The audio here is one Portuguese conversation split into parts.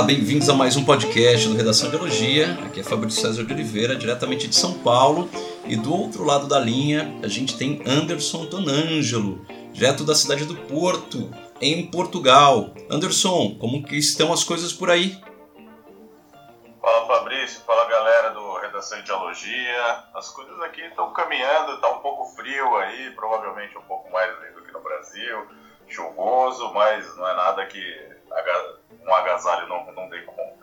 Olá, bem-vindos a mais um podcast do Redação de Biologia. Aqui é Fabrício César de Oliveira, diretamente de São Paulo. E do outro lado da linha, a gente tem Anderson Tonângelo, direto da cidade do Porto, em Portugal. Anderson, como que estão as coisas por aí? Fala Fabrício, fala galera do Redação de Biologia. As coisas aqui estão caminhando, está um pouco frio aí, provavelmente um pouco mais do que no Brasil, chuvoso, mas não é nada que um agasalho não, não dê conta.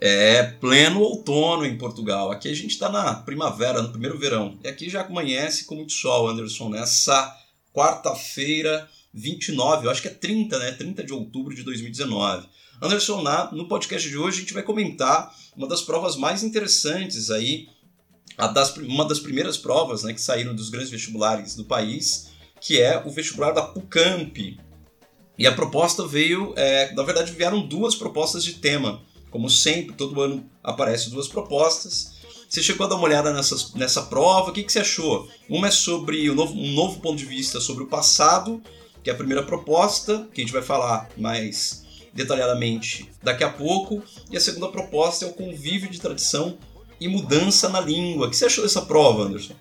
É pleno outono em Portugal. Aqui a gente está na primavera, no primeiro verão. E aqui já amanhece com muito sol, Anderson, nessa quarta-feira, 29, eu acho que é 30, né? 30 de outubro de 2019. Anderson, no podcast de hoje a gente vai comentar uma das provas mais interessantes aí, uma das primeiras provas né, que saíram dos grandes vestibulares do país, que é o vestibular da PUCAMP, e a proposta veio, é, na verdade, vieram duas propostas de tema. Como sempre, todo ano aparecem duas propostas. Você chegou a dar uma olhada nessa prova, o que, que você achou? Uma é sobre um novo, um novo ponto de vista sobre o passado, que é a primeira proposta, que a gente vai falar mais detalhadamente daqui a pouco. E a segunda proposta é o convívio de tradição e mudança na língua. O que você achou dessa prova, Anderson?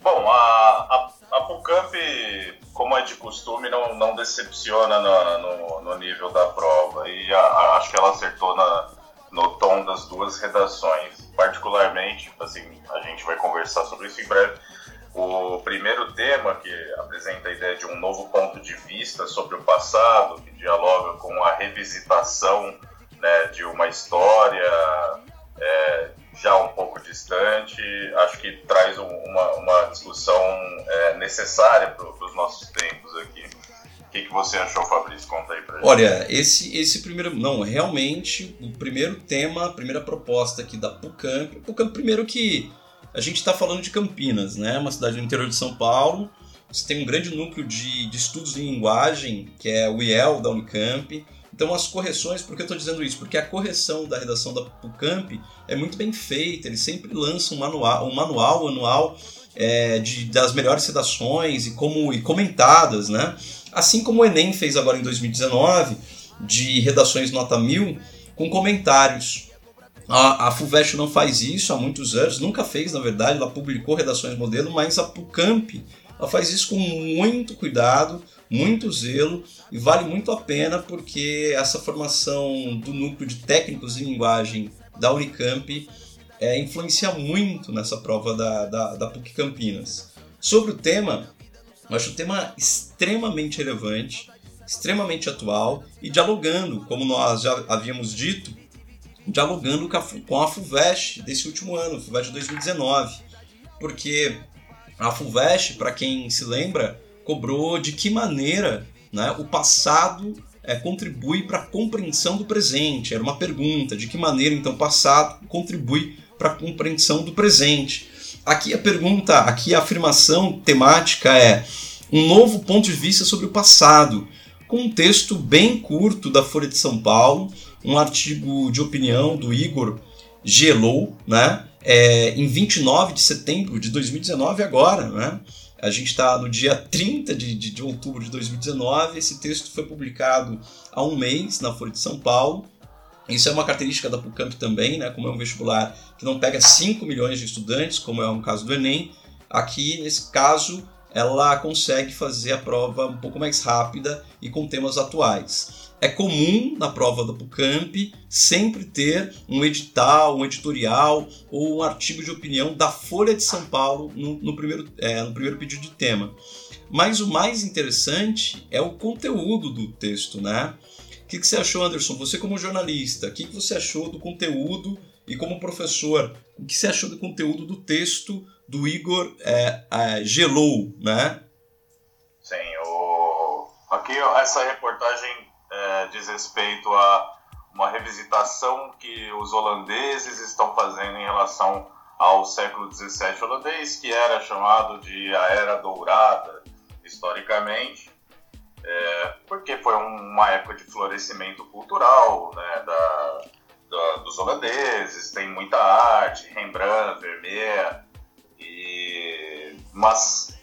Bom, a, a, a PUCAMP como é de costume, não, não decepciona no, no, no nível da prova. E a, a, acho que ela acertou na, no tom das duas redações. Particularmente, assim, a gente vai conversar sobre isso em breve. O primeiro tema, que apresenta a ideia de um novo ponto de vista sobre o passado, que dialoga com a revisitação né, de uma história é, já um pouco distante, acho que traz uma, uma discussão é, necessária para os nossos tempos aqui. O que, que você achou, Fabrício? Conta aí pra gente. Olha, esse, esse primeiro. Não, realmente, o primeiro tema, a primeira proposta aqui da PUCAMP. PUCAMP, primeiro que a gente está falando de Campinas, né? Uma cidade no interior de São Paulo. Você tem um grande núcleo de, de estudos em linguagem, que é o IEL da Unicamp. Então as correções, por que eu estou dizendo isso? Porque a correção da redação da PUCAMP é muito bem feita, ele sempre lança um manual, um manual anual é, de, das melhores redações e como e comentadas, né? Assim como o Enem fez agora em 2019, de redações nota 1000, com comentários. A, a FUVEST não faz isso há muitos anos, nunca fez, na verdade, ela publicou redações modelo, mas a PUCAMP ela faz isso com muito cuidado, muito zelo e vale muito a pena porque essa formação do núcleo de técnicos em linguagem da Unicamp é, influencia muito nessa prova da, da, da PUC Campinas. Sobre o tema, eu acho o tema extremamente relevante, extremamente atual e dialogando, como nós já havíamos dito, dialogando com a, com a FUVEST desse último ano, FUVEST 2019. Porque a FUVEST, para quem se lembra, cobrou de que maneira né, o passado é, contribui para a compreensão do presente. Era uma pergunta: de que maneira então o passado contribui para a compreensão do presente? Aqui a pergunta, aqui a afirmação temática é um novo ponto de vista sobre o passado, com um texto bem curto da Folha de São Paulo, um artigo de opinião do Igor Gelou, né? É, em 29 de setembro de 2019 agora, né? A gente está no dia 30 de, de, de, outubro de 2019. Esse texto foi publicado há um mês na Folha de São Paulo. Isso é uma característica da PUCAMP também, né? como é um vestibular que não pega 5 milhões de estudantes, como é o caso do Enem. Aqui, nesse caso, ela consegue fazer a prova um pouco mais rápida e com temas atuais. É comum na prova da PUCAMP sempre ter um edital, um editorial ou um artigo de opinião da Folha de São Paulo no, no primeiro, é, no primeiro pedido de tema. Mas o mais interessante é o conteúdo do texto, né? O que, que você achou, Anderson? Você como jornalista, o que, que você achou do conteúdo e como professor, o que você achou do conteúdo do texto do Igor é, é, Gelou, né? Sim, o... aqui essa reportagem é, diz respeito a uma revisitação que os holandeses estão fazendo em relação ao século XVII holandês, que era chamado de a Era Dourada, historicamente, é, porque foi uma época de florescimento cultural né, da, da, dos holandeses, tem muita arte, Rembrandt, Vermeer, e, mas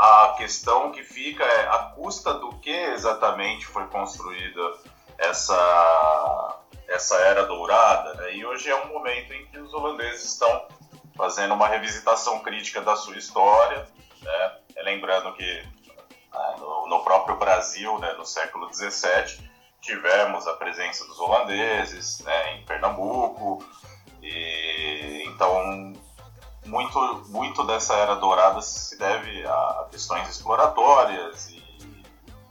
a questão que fica é a custa do que exatamente foi construída essa, essa era dourada, né? e hoje é um momento em que os holandeses estão fazendo uma revisitação crítica da sua história, né? lembrando que no, no, próprio Brasil, né, no século XVII, tivemos a presença dos holandeses né, em Pernambuco, e então muito, muito dessa era dourada se deve a questões exploratórias e,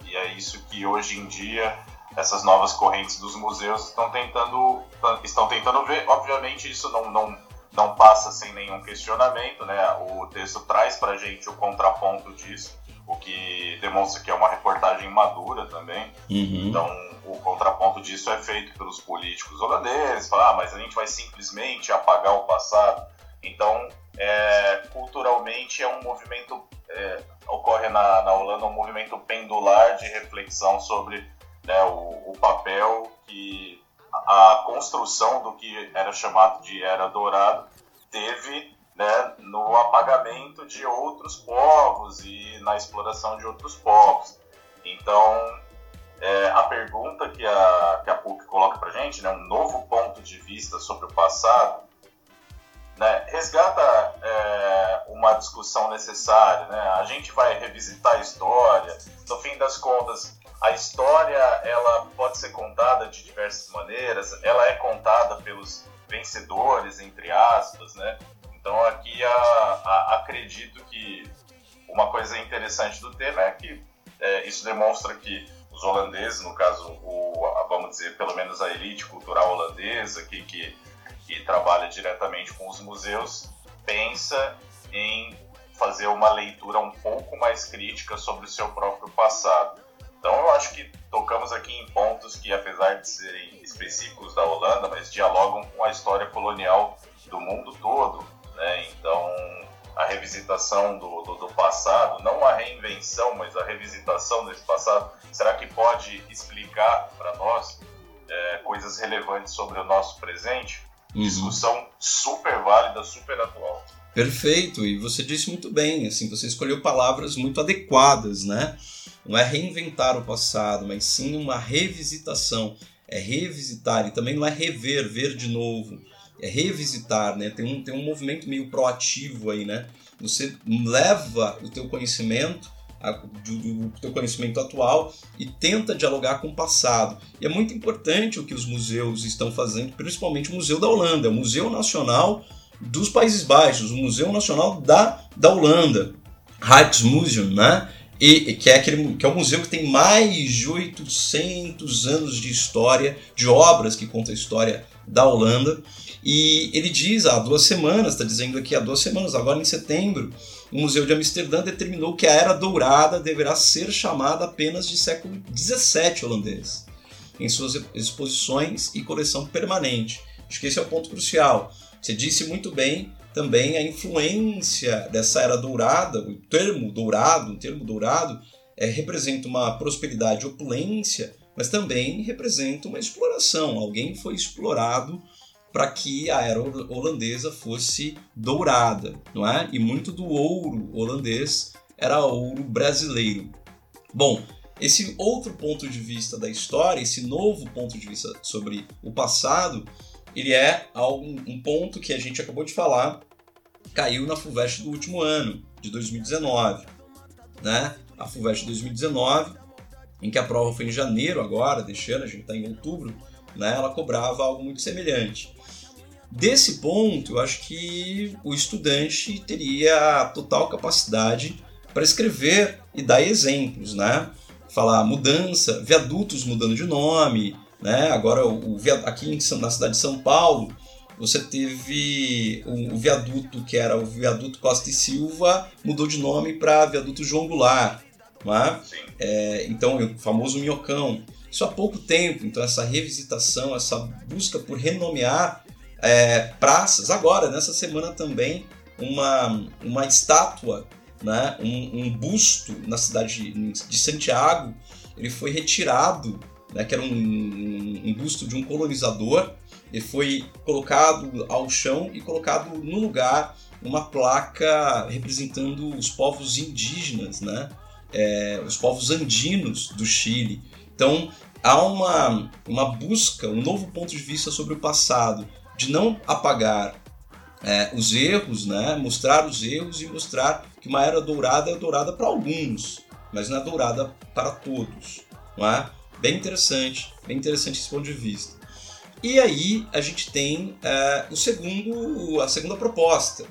e é isso que hoje em dia essas novas correntes dos museus estão tentando estão tentando ver. Obviamente isso não, não, não passa sem nenhum questionamento, né? O texto traz para a gente o contraponto disso, o que demonstra que é uma reportagem madura também. Uhum. Então o contraponto disso é feito pelos políticos holandeses, falar, ah, mas a gente vai simplesmente apagar o passado. Então, é, culturalmente é um movimento, é, ocorre na, na Holanda um movimento pendular de reflexão sobre né, o, o, papel que a construção do que era chamado de Era Dourada teve né, no apagamento de outros povos e na exploração de outros povos. Então, é, a pergunta que a, que a PUC coloca para gente, né, um novo ponto de vista sobre o passado, né, resgata é, uma discussão necessária. Né? A gente vai revisitar a história. No fim das contas, a história ela pode ser contada de diversas maneiras. Ela é contada pelos vencedores, entre aspas, né? Então aqui a, a, acredito que uma coisa interessante do tema é que é, isso demonstra que os holandeses, no caso, o, vamos dizer, pelo menos a elite cultural holandesa, que, que, que trabalha diretamente com os museus, pensa em fazer uma leitura um pouco mais crítica sobre o seu próprio passado. Então eu acho que tocamos aqui em pontos que, apesar de serem específicos da Holanda, mas dialogam com a história colonial do mundo todo. Né? Então a revisitação do, do, do, passado, não a reinvenção, mas a revisitação desse passado, será que pode explicar para nós é, coisas relevantes sobre o nosso presente? Uhum. Discussão super válida, super atual. Perfeito, e você disse muito bem, assim, você escolheu palavras muito adequadas, né? Não é reinventar o passado, mas sim uma revisitação. É revisitar e também não é rever, ver de novo é revisitar, né? Tem um, tem um movimento meio proativo aí, né? Você leva o teu conhecimento, a, do, do teu conhecimento atual e tenta dialogar com o passado. E é muito importante o que os museus estão fazendo, principalmente o Museu da Holanda, o Museu Nacional dos Países Baixos, o Museu Nacional da, da Holanda, Rijksmuseum, né? E, que, é aquele, que é o museu que tem mais de 800 anos de história, de obras que contam a história da Holanda. E ele diz há duas semanas, está dizendo aqui há duas semanas, agora em setembro, o Museu de Amsterdã determinou que a Era Dourada deverá ser chamada apenas de século XVII holandês, em suas exposições e coleção permanente. Acho que esse é o ponto crucial. Você disse muito bem também a influência dessa Era Dourada, o termo dourado, o termo dourado, é, representa uma prosperidade, opulência, mas também representa uma exploração. Alguém foi explorado para que a era holandesa fosse dourada, não é? E muito do ouro holandês era ouro brasileiro. Bom, esse outro ponto de vista da história, esse novo ponto de vista sobre o passado, ele é um ponto que a gente acabou de falar, caiu na FUVEST do último ano, de 2019. Né? A FUVEST 2019, em que a prova foi em janeiro agora, deste ano, a gente está em outubro, né? ela cobrava algo muito semelhante. Desse ponto, eu acho que o estudante teria total capacidade para escrever e dar exemplos, né? Falar mudança, viadutos mudando de nome, né? Agora, o, aqui na cidade de São Paulo, você teve o, viaduto que era o viaduto Costa e Silva, mudou de nome para viaduto João Goulart, né? É, então, o famoso Minhocão. Isso há pouco tempo, então essa revisitação, essa busca por renomear é, praças. Agora, nessa semana também, uma, uma estátua, né, um, um busto na cidade de Santiago, ele foi retirado, né, que era um, um busto de um colonizador, ele foi colocado ao chão e colocado no lugar uma placa representando os povos indígenas, né? É, os povos andinos do Chile. Então, há uma, uma busca, um novo ponto de vista sobre o passado, de não apagar é, os erros, né? mostrar os erros e mostrar que uma era dourada é dourada para alguns, mas não é dourada para todos. Não é? Bem interessante, bem interessante esse ponto de vista. E aí a gente tem é, o segundo, a segunda proposta,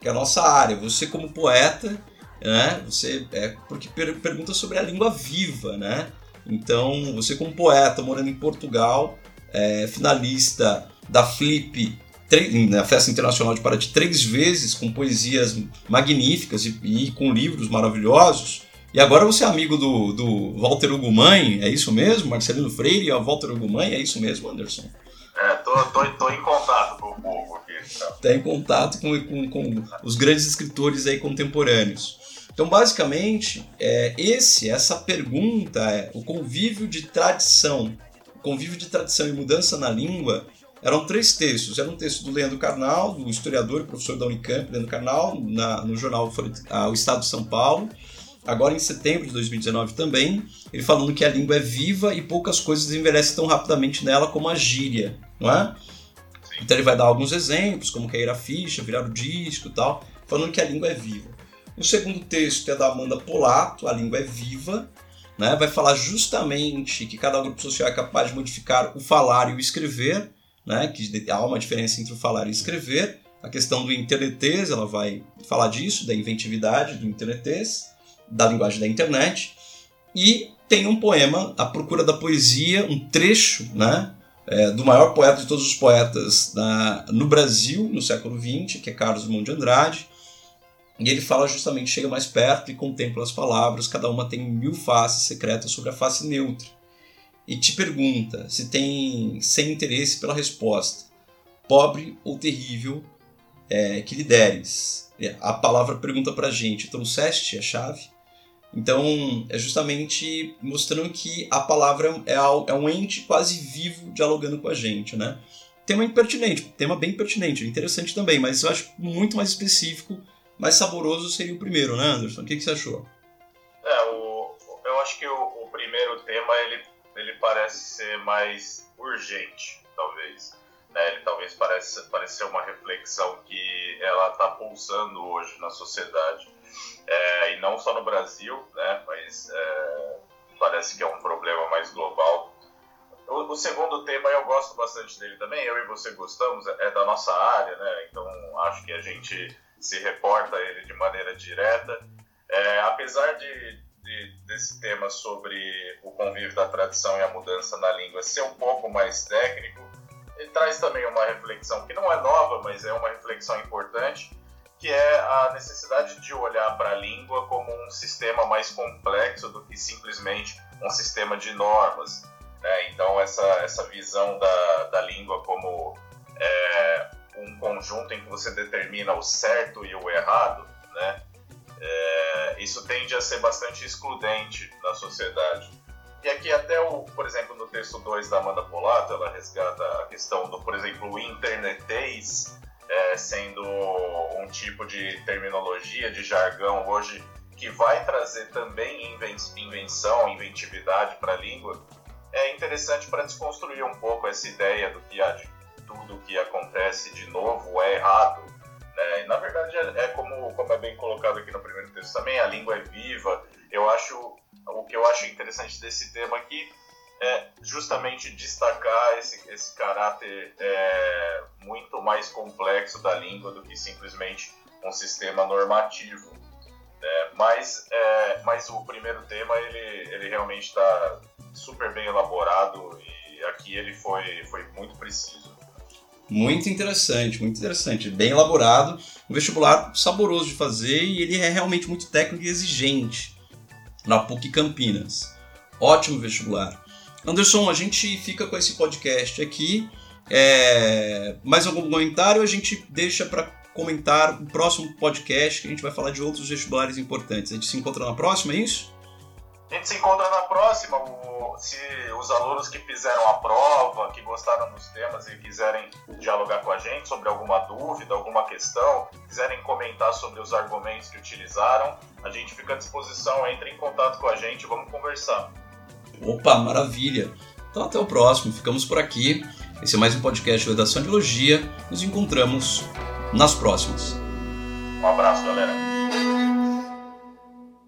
que é a nossa área. Você como poeta, né? Você é porque per pergunta sobre a língua viva, né? Então você como poeta morando em Portugal, é, finalista da Flip na Festa Internacional de Paraty três vezes com poesias magníficas e, e, com livros maravilhosos. E agora você é amigo do, do Walter Ugumãe, é isso mesmo? Marcelino Freire e o Walter Ugumãe, é isso mesmo, Anderson? É, tô, tô, tô em contato com o povo aqui. Está Tá em contato com, com, com, os grandes escritores aí contemporâneos. Então, basicamente, é, esse, essa pergunta é o convívio de tradição. O convívio de tradição e mudança na língua eram três textos. Era um texto do Leandro Carnal, do historiador e professor da Unicamp, Leandro Carnal, na, no jornal O Estado de São Paulo. Agora em setembro de 2019 também, ele falando que a língua é viva e poucas coisas envelhecem tão rapidamente nela como a gíria, não é? Então ele vai dar alguns exemplos, como cair a ficha, virar o disco e tal, falando que a língua é viva. O segundo texto é da Amanda Polato, A Língua é Viva, né? vai falar justamente que cada grupo social é capaz de modificar o falar e o escrever, né, que há uma diferença entre o falar e escrever. A questão do internetês, ela vai falar disso, da inventividade do internetês, da linguagem da internet. E tem um poema, A Procura da Poesia, um trecho né, é, do maior poeta de todos os poetas na, no Brasil, no século XX, que é Carlos Drummond de Andrade. E ele fala justamente, chega mais perto e contempla as palavras, cada uma tem mil faces secretas sobre a face neutra e te pergunta se tem sem interesse pela resposta, pobre ou terrível é, que lhe deres. A palavra pergunta para a gente: trouxeste a chave? Então, é justamente mostrando que a palavra é, é um ente quase vivo dialogando com a gente, né? Tema impertinente, tema bem pertinente, interessante também, mas eu acho muito mais específico, mais saboroso seria o primeiro, né, Anderson? O que, que você achou? É, o, eu acho que o, o primeiro tema ele ele parece ser mais urgente, talvez. Né? Ele talvez pareça, ser uma reflexão que ela está pulsando hoje na sociedade. É, e não só no Brasil, né? mas é, parece que é um problema mais global. O, o, segundo tema eu gosto bastante dele também, eu e você gostamos, é, é da nossa área, né? então acho que a gente se reporta a ele de maneira direta. É, apesar de, de, desse tema sobre o convívio da tradição e a mudança na língua ser um pouco mais técnico, ele traz também uma reflexão que não é nova, mas é uma reflexão importante, que é a necessidade de olhar para a língua como um sistema mais complexo do que simplesmente um sistema de normas. Né? Então, essa, essa visão da, da língua como é, um conjunto em que você determina o certo e o errado, né? é, isso tende a ser bastante excludente na sociedade. E aqui até, o, por exemplo, no texto 2 da Amanda Polato, ela resgata a questão do, por exemplo, o internetês é, sendo um tipo de terminologia, de jargão hoje que vai trazer também invenção, inventividade para a língua, é interessante para desconstruir um pouco essa ideia do que ah, de tudo que acontece de novo é errado, é, na verdade, é, é, como, como é bem colocado aqui no primeiro texto também, a língua é viva. Eu acho, o que eu acho interessante desse tema aqui é justamente destacar esse, esse caráter é, muito mais complexo da língua do que simplesmente um sistema normativo. É, mas, é, mas o primeiro tema ele, ele realmente está super bem elaborado e aqui ele foi, foi muito preciso. Muito interessante, muito interessante. Bem elaborado, um vestibular saboroso de fazer e ele é realmente muito técnico e exigente na PUC Campinas. Ótimo vestibular. Anderson, a gente fica com esse podcast aqui. É... Mais algum comentário? A gente deixa para comentar o próximo podcast que a gente vai falar de outros vestibulares importantes. A gente se encontra na próxima, é isso? A gente se encontra na próxima. O, se os alunos que fizeram a prova, que gostaram dos temas e quiserem dialogar com a gente sobre alguma dúvida, alguma questão, quiserem comentar sobre os argumentos que utilizaram, a gente fica à disposição. Entre em contato com a gente, vamos conversar. Opa, maravilha! Então até o próximo, ficamos por aqui. Esse é mais um podcast de Redação de Logia. Nos encontramos nas próximas. Um abraço, galera.